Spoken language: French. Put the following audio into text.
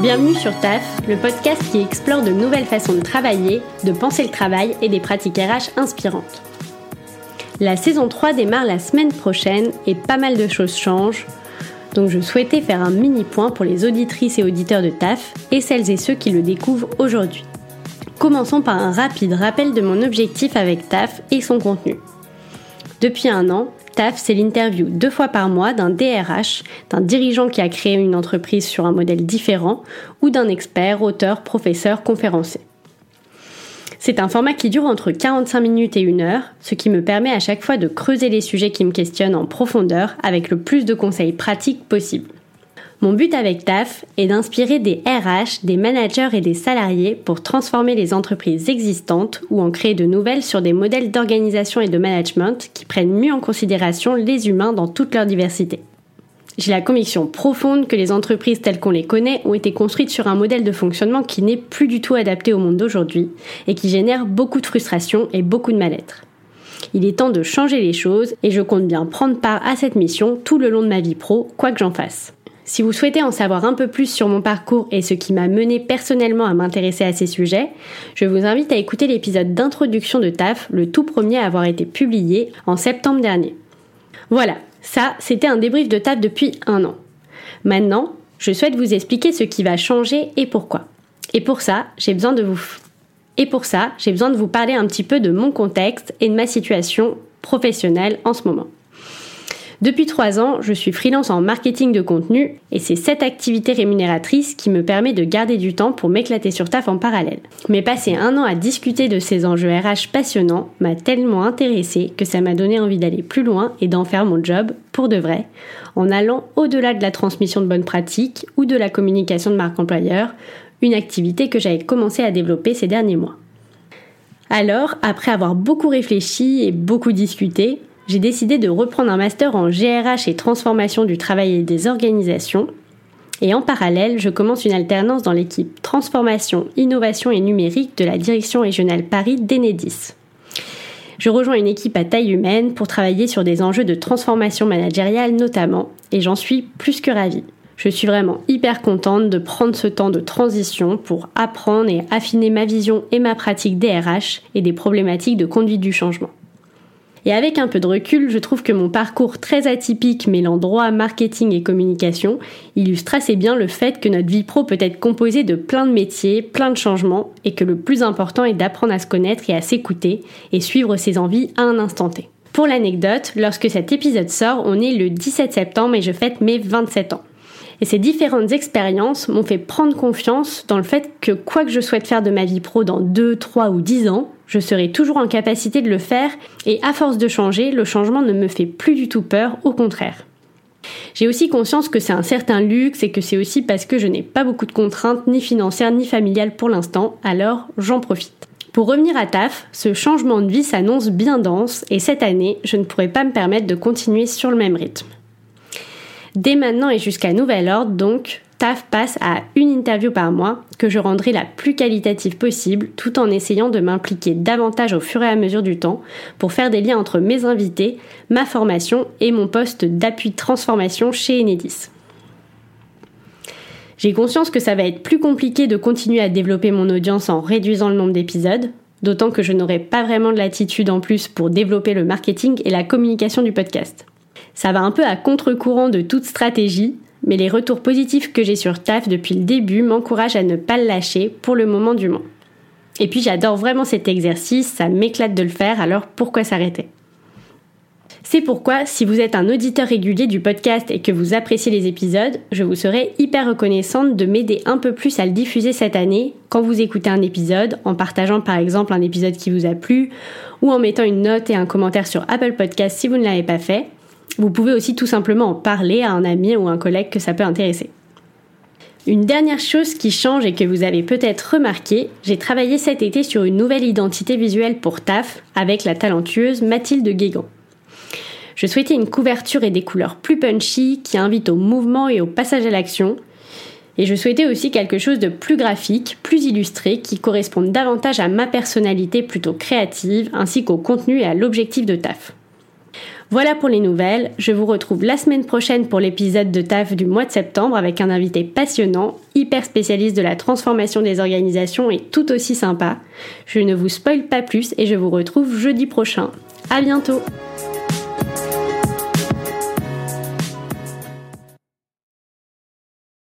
Bienvenue sur TAF, le podcast qui explore de nouvelles façons de travailler, de penser le travail et des pratiques RH inspirantes. La saison 3 démarre la semaine prochaine et pas mal de choses changent, donc je souhaitais faire un mini point pour les auditrices et auditeurs de TAF et celles et ceux qui le découvrent aujourd'hui. Commençons par un rapide rappel de mon objectif avec TAF et son contenu. Depuis un an, C'est l'interview deux fois par mois d'un DRH, d'un dirigeant qui a créé une entreprise sur un modèle différent, ou d'un expert, auteur, professeur, conférencier. C'est un format qui dure entre 45 minutes et 1 heure, ce qui me permet à chaque fois de creuser les sujets qui me questionnent en profondeur avec le plus de conseils pratiques possible. Mon but avec TAF est d'inspirer des RH, des managers et des salariés pour transformer les entreprises existantes ou en créer de nouvelles sur des modèles d'organisation et de management qui prennent mieux en considération les humains dans toute leur diversité. J'ai la conviction profonde que les entreprises telles qu'on les connaît ont été construites sur un modèle de fonctionnement qui n'est plus du tout adapté au monde d'aujourd'hui et qui génère beaucoup de frustration et beaucoup de mal-être. Il est temps de changer les choses et je compte bien prendre part à cette mission tout le long de ma vie pro, quoi que j'en fasse. Si vous souhaitez en savoir un peu plus sur mon parcours et ce qui m'a mené personnellement à m'intéresser à ces sujets, je vous invite à écouter l'épisode d'introduction de TAF, le tout premier à avoir été publié en septembre dernier. Voilà, ça, c'était un débrief de TAF depuis un an. Maintenant, je souhaite vous expliquer ce qui va changer et pourquoi. Et pour ça, j'ai besoin de vous et pour ça, j'ai besoin de vous parler un petit peu de mon contexte et de ma situation professionnelle en ce moment. Depuis trois ans, je suis freelance en marketing de contenu et c'est cette activité rémunératrice qui me permet de garder du temps pour m'éclater sur taf en parallèle. Mais passer un an à discuter de ces enjeux RH passionnants m'a tellement intéressé que ça m'a donné envie d'aller plus loin et d'en faire mon job pour de vrai, en allant au-delà de la transmission de bonnes pratiques ou de la communication de marque employeur, une activité que j'avais commencé à développer ces derniers mois. Alors, après avoir beaucoup réfléchi et beaucoup discuté, j'ai décidé de reprendre un master en GRH et transformation du travail et des organisations. Et en parallèle, je commence une alternance dans l'équipe Transformation, Innovation et Numérique de la Direction régionale Paris d'Enedis. Je rejoins une équipe à taille humaine pour travailler sur des enjeux de transformation managériale notamment, et j'en suis plus que ravie. Je suis vraiment hyper contente de prendre ce temps de transition pour apprendre et affiner ma vision et ma pratique DRH et des problématiques de conduite du changement. Et avec un peu de recul, je trouve que mon parcours très atypique mêlant droit, marketing et communication illustre assez bien le fait que notre vie pro peut être composée de plein de métiers, plein de changements, et que le plus important est d'apprendre à se connaître et à s'écouter, et suivre ses envies à un instant T. Pour l'anecdote, lorsque cet épisode sort, on est le 17 septembre et je fête mes 27 ans. Et ces différentes expériences m'ont fait prendre confiance dans le fait que quoi que je souhaite faire de ma vie pro dans 2, 3 ou 10 ans, je serai toujours en capacité de le faire et à force de changer, le changement ne me fait plus du tout peur, au contraire. J'ai aussi conscience que c'est un certain luxe et que c'est aussi parce que je n'ai pas beaucoup de contraintes ni financières ni familiales pour l'instant, alors j'en profite. Pour revenir à TAF, ce changement de vie s'annonce bien dense et cette année, je ne pourrai pas me permettre de continuer sur le même rythme. Dès maintenant et jusqu'à nouvel ordre, donc, TAF passe à une interview par mois que je rendrai la plus qualitative possible tout en essayant de m'impliquer davantage au fur et à mesure du temps pour faire des liens entre mes invités, ma formation et mon poste d'appui transformation chez Enedis. J'ai conscience que ça va être plus compliqué de continuer à développer mon audience en réduisant le nombre d'épisodes, d'autant que je n'aurai pas vraiment de latitude en plus pour développer le marketing et la communication du podcast. Ça va un peu à contre-courant de toute stratégie, mais les retours positifs que j'ai sur TAF depuis le début m'encouragent à ne pas le lâcher pour le moment du moins. Et puis j'adore vraiment cet exercice, ça m'éclate de le faire, alors pourquoi s'arrêter? C'est pourquoi, si vous êtes un auditeur régulier du podcast et que vous appréciez les épisodes, je vous serai hyper reconnaissante de m'aider un peu plus à le diffuser cette année quand vous écoutez un épisode, en partageant par exemple un épisode qui vous a plu, ou en mettant une note et un commentaire sur Apple Podcast si vous ne l'avez pas fait, vous pouvez aussi tout simplement en parler à un ami ou un collègue que ça peut intéresser. Une dernière chose qui change et que vous avez peut-être remarqué, j'ai travaillé cet été sur une nouvelle identité visuelle pour TAF avec la talentueuse Mathilde Guégan. Je souhaitais une couverture et des couleurs plus punchy qui invitent au mouvement et au passage à l'action. Et je souhaitais aussi quelque chose de plus graphique, plus illustré, qui corresponde davantage à ma personnalité plutôt créative, ainsi qu'au contenu et à l'objectif de TAF. Voilà pour les nouvelles. Je vous retrouve la semaine prochaine pour l'épisode de TAF du mois de septembre avec un invité passionnant, hyper spécialiste de la transformation des organisations et tout aussi sympa. Je ne vous spoile pas plus et je vous retrouve jeudi prochain. À bientôt!